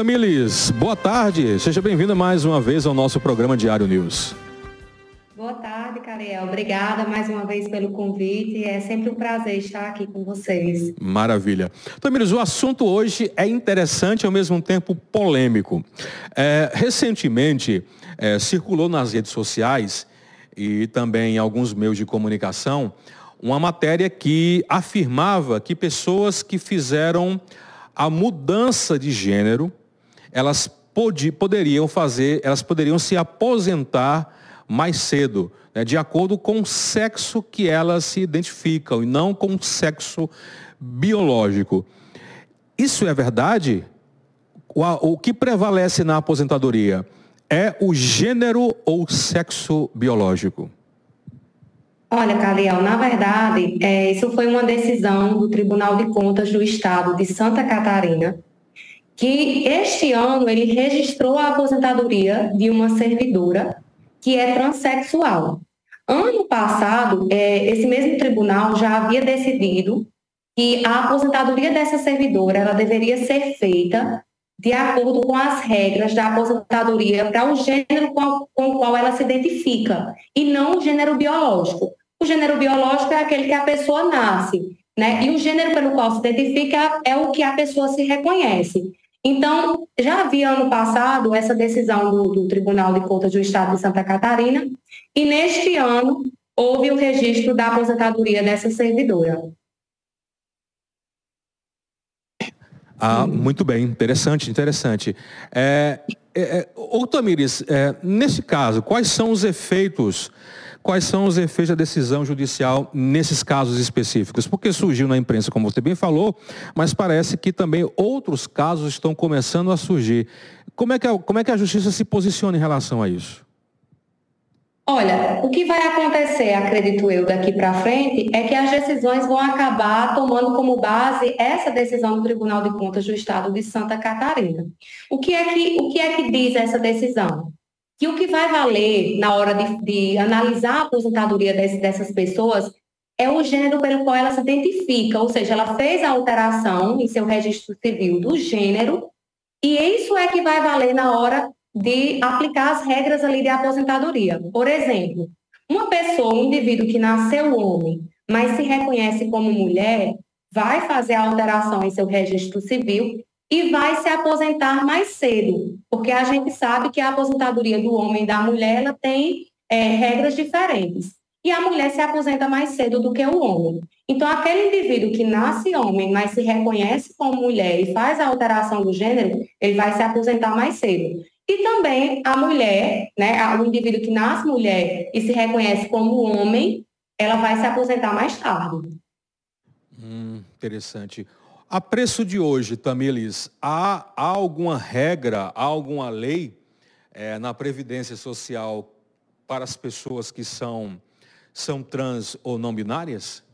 Tamilis, boa tarde. Seja bem-vinda mais uma vez ao nosso programa Diário News. Boa tarde, Cariel. Obrigada mais uma vez pelo convite. É sempre um prazer estar aqui com vocês. Maravilha. Tamiris, o assunto hoje é interessante e ao mesmo tempo polêmico. É, recentemente, é, circulou nas redes sociais e também em alguns meios de comunicação uma matéria que afirmava que pessoas que fizeram a mudança de gênero, elas pod poderiam fazer, elas poderiam se aposentar mais cedo, né, de acordo com o sexo que elas se identificam e não com o sexo biológico. Isso é verdade? O, o que prevalece na aposentadoria? É o gênero ou o sexo biológico? Olha, Caliel, na verdade, é, isso foi uma decisão do Tribunal de Contas do Estado de Santa Catarina, que este ano ele registrou a aposentadoria de uma servidora que é transexual. Ano passado, é, esse mesmo tribunal já havia decidido que a aposentadoria dessa servidora ela deveria ser feita de acordo com as regras da aposentadoria para o gênero com, o qual ela se identifica, e não o gênero biológico. O gênero biológico é aquele que a pessoa nasce, né? E o gênero pelo qual se identifica é o que a pessoa se reconhece. Então, já havia ano passado essa decisão do, do Tribunal de Contas do Estado de Santa Catarina, e neste ano houve o registro da aposentadoria dessa servidora. Ah, muito bem, interessante, interessante. É, é, é, Tamires, é, nesse caso, quais são os efeitos Quais são os efeitos da decisão judicial nesses casos específicos? Porque surgiu na imprensa, como você bem falou, mas parece que também outros casos estão começando a surgir. Como é que a, como é que a justiça se posiciona em relação a isso? Olha, o que vai acontecer, acredito eu, daqui para frente, é que as decisões vão acabar tomando como base essa decisão do Tribunal de Contas do Estado de Santa Catarina. O que é que, o que, é que diz essa decisão? Que o que vai valer na hora de, de analisar a aposentadoria desse, dessas pessoas é o gênero pelo qual ela se identifica, ou seja, ela fez a alteração em seu registro civil do gênero, e isso é que vai valer na hora de aplicar as regras ali de aposentadoria. Por exemplo, uma pessoa, um indivíduo que nasceu homem, mas se reconhece como mulher, vai fazer a alteração em seu registro civil e vai se aposentar mais cedo, porque a gente sabe que a aposentadoria do homem e da mulher ela tem é, regras diferentes. E a mulher se aposenta mais cedo do que o homem. Então, aquele indivíduo que nasce homem, mas se reconhece como mulher e faz a alteração do gênero, ele vai se aposentar mais cedo. E também a mulher, né, o indivíduo que nasce mulher e se reconhece como homem, ela vai se aposentar mais tarde. Hum, interessante. A preço de hoje, Tamilis, há, há alguma regra, há alguma lei é, na Previdência Social para as pessoas que são, são trans ou não binárias?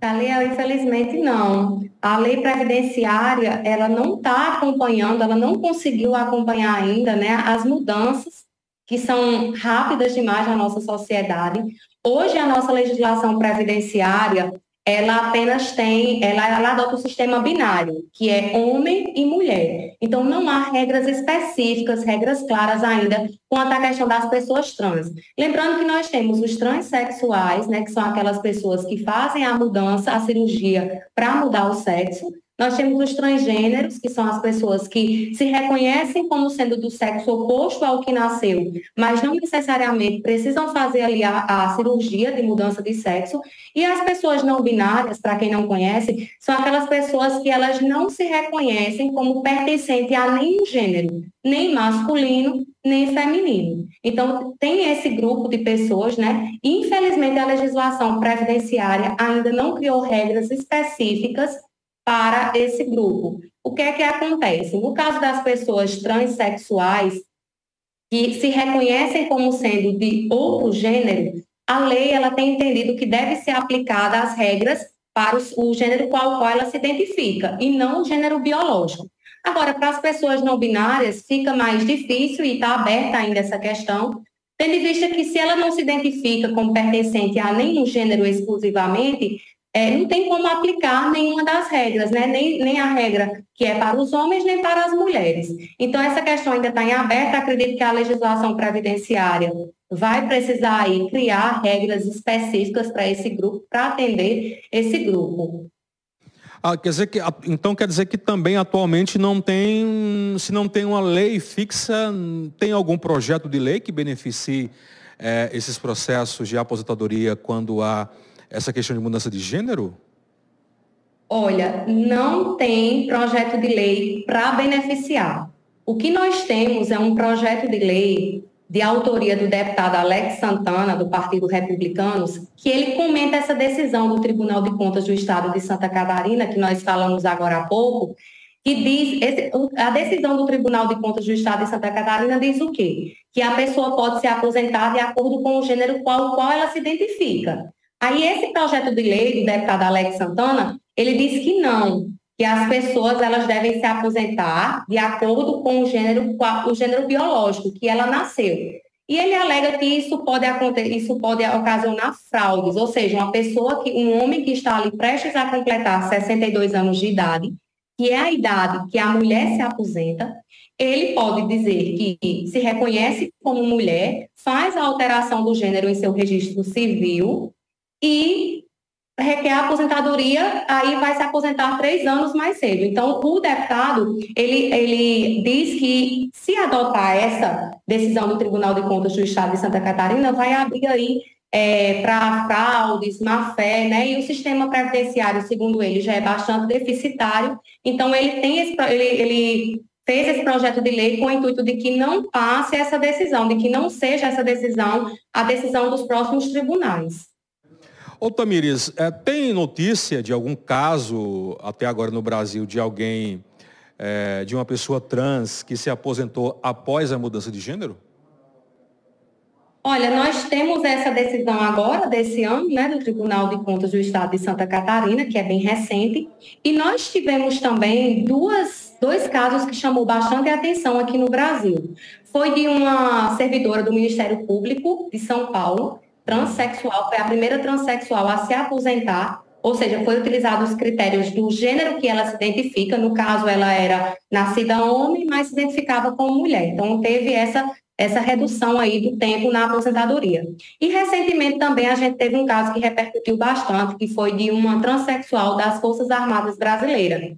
Daliel, infelizmente não. A lei previdenciária, ela não está acompanhando, ela não conseguiu acompanhar ainda né, as mudanças que são rápidas demais na nossa sociedade. Hoje, a nossa legislação previdenciária, ela apenas tem, ela, ela adota o sistema binário, que é homem e mulher. Então, não há regras específicas, regras claras ainda quanto à questão das pessoas trans. Lembrando que nós temos os transexuais, né, que são aquelas pessoas que fazem a mudança, a cirurgia para mudar o sexo, nós temos os transgêneros, que são as pessoas que se reconhecem como sendo do sexo oposto ao que nasceu, mas não necessariamente precisam fazer ali a, a cirurgia de mudança de sexo. E as pessoas não binárias, para quem não conhece, são aquelas pessoas que elas não se reconhecem como pertencente a nenhum gênero, nem masculino, nem feminino. Então, tem esse grupo de pessoas, né? Infelizmente, a legislação previdenciária ainda não criou regras específicas para esse grupo. O que é que acontece? No caso das pessoas transexuais que se reconhecem como sendo de outro gênero, a lei ela tem entendido que deve ser aplicada as regras para o, gênero qual, qual ela se identifica e não o gênero biológico. Agora, para as pessoas não binárias, fica mais difícil e está aberta ainda essa questão, tendo em vista que se ela não se identifica como pertencente a nenhum gênero exclusivamente, é, não tem como aplicar nenhuma das regras, né? nem, nem a regra que é para os homens, nem para as mulheres. Então, essa questão ainda está em aberto. Acredito que a legislação previdenciária vai precisar aí criar regras específicas para esse grupo, para atender esse grupo. Ah, quer dizer que, então quer dizer que também atualmente não tem, se não tem uma lei fixa, tem algum projeto de lei que beneficie é, esses processos de aposentadoria quando há essa questão de mudança de gênero? Olha, não tem projeto de lei para beneficiar. O que nós temos é um projeto de lei de autoria do deputado Alex Santana, do Partido Republicanos, que ele comenta essa decisão do Tribunal de Contas do Estado de Santa Catarina, que nós falamos agora há pouco, que diz, esse, a decisão do Tribunal de Contas do Estado de Santa Catarina diz o quê? Que a pessoa pode se aposentar de acordo com o gênero qual qual ela se identifica. Aí esse projeto de lei do deputado Alex Santana, ele diz que não, que as pessoas elas devem se aposentar de acordo com o gênero, o gênero biológico que ela nasceu. E ele alega que isso pode acontecer, isso pode ocasionar fraudes, ou seja, uma pessoa que um homem que está ali prestes a completar 62 anos de idade, que é a idade que a mulher se aposenta, ele pode dizer que se reconhece como mulher, faz a alteração do gênero em seu registro civil e requer a aposentadoria, aí vai se aposentar três anos mais cedo. Então, o deputado, ele, ele diz que se adotar essa decisão do Tribunal de Contas do Estado de Santa Catarina, vai abrir aí é, para fraudes, má-fé, né? E o sistema previdenciário, segundo ele, já é bastante deficitário. Então, ele tem esse, ele, ele fez esse projeto de lei com o intuito de que não passe essa decisão, de que não seja essa decisão a decisão dos próximos tribunais. Ô é, tem notícia de algum caso, até agora no Brasil, de alguém, é, de uma pessoa trans que se aposentou após a mudança de gênero? Olha, nós temos essa decisão agora, desse ano, né, do Tribunal de Contas do Estado de Santa Catarina, que é bem recente, e nós tivemos também duas, dois casos que chamou bastante atenção aqui no Brasil. Foi de uma servidora do Ministério Público de São Paulo, transexual, foi a primeira transexual a se aposentar, ou seja, foi utilizado os critérios do gênero que ela se identifica, no caso ela era nascida homem, mas se identificava como mulher. Então teve essa essa redução aí do tempo na aposentadoria. E recentemente também a gente teve um caso que repercutiu bastante, que foi de uma transexual das Forças Armadas Brasileiras.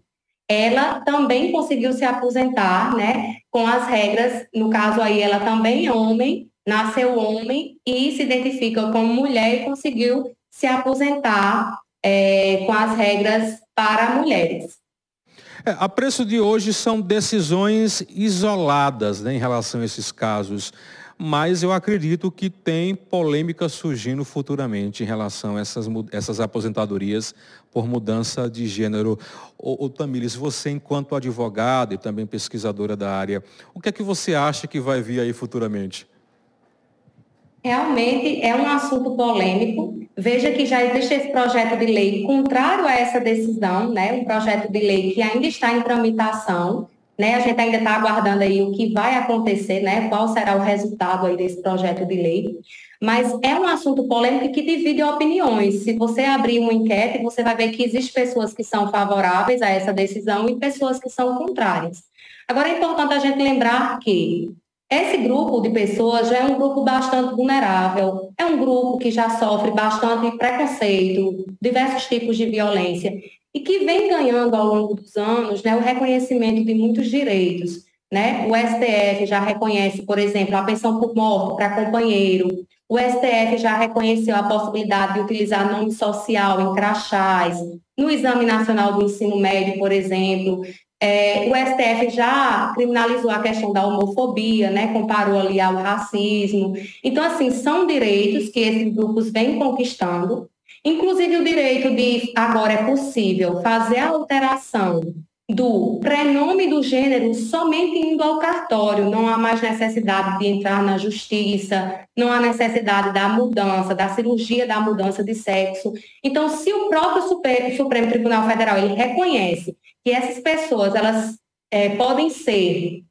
Ela também conseguiu se aposentar, né, com as regras, no caso aí ela também é homem, nasceu homem e se identifica como mulher e conseguiu se aposentar é, com as regras para mulheres. É, a preço de hoje são decisões isoladas né, em relação a esses casos, mas eu acredito que tem polêmica surgindo futuramente em relação a essas, essas aposentadorias por mudança de gênero. Tamires, você enquanto advogada e também pesquisadora da área, o que é que você acha que vai vir aí futuramente? Realmente é um assunto polêmico. Veja que já existe esse projeto de lei contrário a essa decisão, né? Um projeto de lei que ainda está em tramitação, né? A gente ainda está aguardando aí o que vai acontecer, né? Qual será o resultado aí desse projeto de lei. Mas é um assunto polêmico que divide opiniões. Se você abrir uma enquete, você vai ver que existem pessoas que são favoráveis a essa decisão e pessoas que são contrárias. Agora é importante a gente lembrar que esse grupo de pessoas já é um grupo bastante vulnerável, é um grupo que já sofre bastante preconceito, diversos tipos de violência, e que vem ganhando ao longo dos anos né, o reconhecimento de muitos direitos. Né? O STF já reconhece, por exemplo, a pensão por morte para companheiro, o STF já reconheceu a possibilidade de utilizar nome social em crachás, no Exame Nacional do Ensino Médio, por exemplo, é, o STF já criminalizou a questão da homofobia, né, comparou ali ao racismo. Então, assim, são direitos que esses grupos vêm conquistando, inclusive o direito de, agora é possível, fazer a alteração do prenome do gênero somente indo ao cartório. Não há mais necessidade de entrar na justiça, não há necessidade da mudança, da cirurgia da mudança de sexo. Então, se o próprio Supremo Tribunal Federal ele reconhece que essas pessoas elas é, podem ser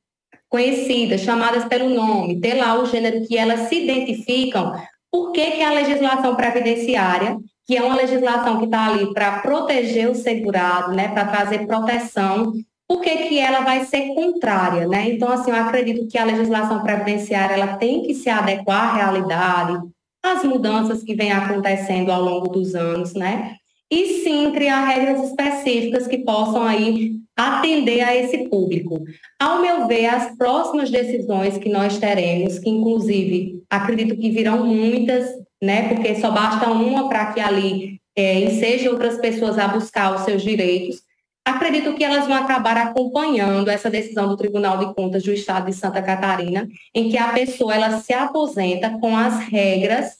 conhecidas, chamadas pelo nome, ter lá o gênero que elas se identificam, por que, que a legislação previdenciária, que é uma legislação que está ali para proteger o segurado, né, para trazer proteção, por que, que ela vai ser contrária, né? Então, assim, eu acredito que a legislação previdenciária ela tem que se adequar à realidade, às mudanças que vêm acontecendo ao longo dos anos, né? E sim criar regras específicas que possam aí atender a esse público. Ao meu ver, as próximas decisões que nós teremos, que inclusive acredito que virão muitas, né, porque só basta uma para que ali é, enseje outras pessoas a buscar os seus direitos, acredito que elas vão acabar acompanhando essa decisão do Tribunal de Contas do Estado de Santa Catarina, em que a pessoa ela se aposenta com as regras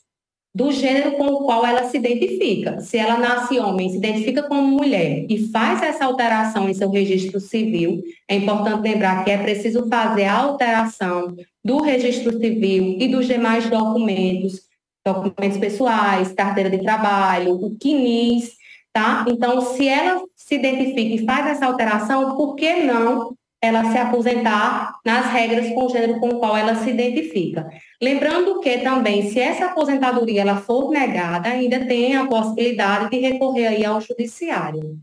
do gênero com o qual ela se identifica. Se ela nasce homem, se identifica como mulher e faz essa alteração em seu registro civil, é importante lembrar que é preciso fazer a alteração do registro civil e dos demais documentos, documentos pessoais, carteira de trabalho, o CNIS, tá? Então, se ela se identifica e faz essa alteração, por que não ela se aposentar nas regras com o gênero com o qual ela se identifica. Lembrando que também, se essa aposentadoria ela for negada, ainda tem a possibilidade de recorrer aí ao judiciário.